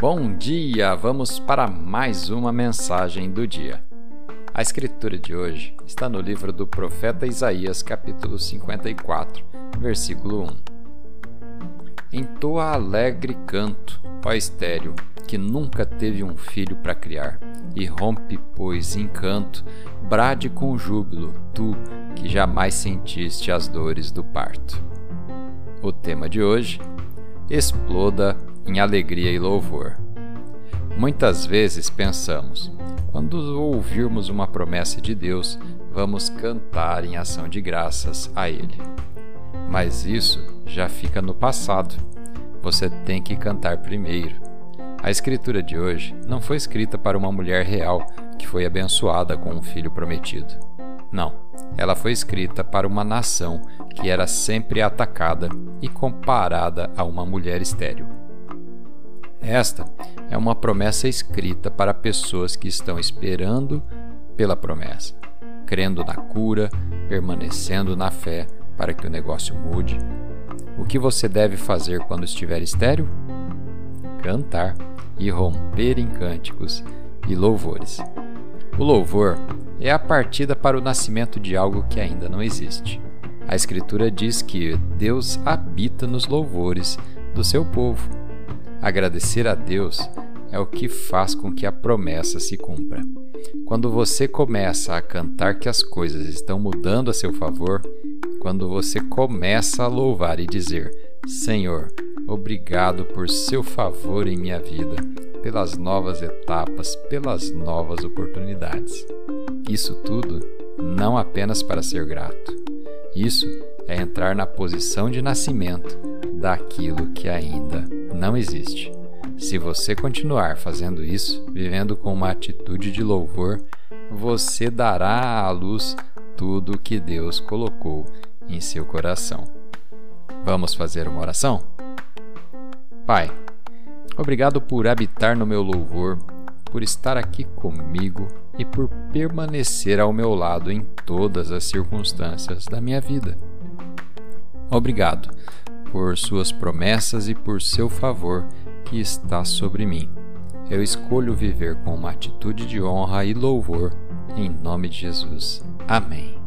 Bom dia! Vamos para mais uma mensagem do dia. A escritura de hoje está no livro do profeta Isaías, capítulo 54, versículo 1. Entoa alegre canto, ó estéreo, que nunca teve um filho para criar, e rompe, pois, em canto, brade com júbilo, tu que jamais sentiste as dores do parto. O tema de hoje: exploda em alegria e louvor. Muitas vezes pensamos, quando ouvirmos uma promessa de Deus, vamos cantar em ação de graças a Ele. Mas isso já fica no passado. Você tem que cantar primeiro. A escritura de hoje não foi escrita para uma mulher real que foi abençoada com um filho prometido. Não, ela foi escrita para uma nação que era sempre atacada e comparada a uma mulher estéril. Esta é uma promessa escrita para pessoas que estão esperando pela promessa, crendo na cura, permanecendo na fé para que o negócio mude. O que você deve fazer quando estiver estéril? Cantar e romper em cânticos e louvores. O louvor é a partida para o nascimento de algo que ainda não existe. A Escritura diz que Deus habita nos louvores do seu povo Agradecer a Deus é o que faz com que a promessa se cumpra. Quando você começa a cantar que as coisas estão mudando a seu favor, quando você começa a louvar e dizer: Senhor, obrigado por seu favor em minha vida, pelas novas etapas, pelas novas oportunidades. Isso tudo não apenas para ser grato. Isso é entrar na posição de nascimento daquilo que ainda não existe. Se você continuar fazendo isso, vivendo com uma atitude de louvor, você dará à luz tudo o que Deus colocou em seu coração. Vamos fazer uma oração? Pai, obrigado por habitar no meu louvor, por estar aqui comigo e por permanecer ao meu lado em todas as circunstâncias da minha vida. Obrigado por suas promessas e por seu favor que está sobre mim. Eu escolho viver com uma atitude de honra e louvor, em nome de Jesus. Amém.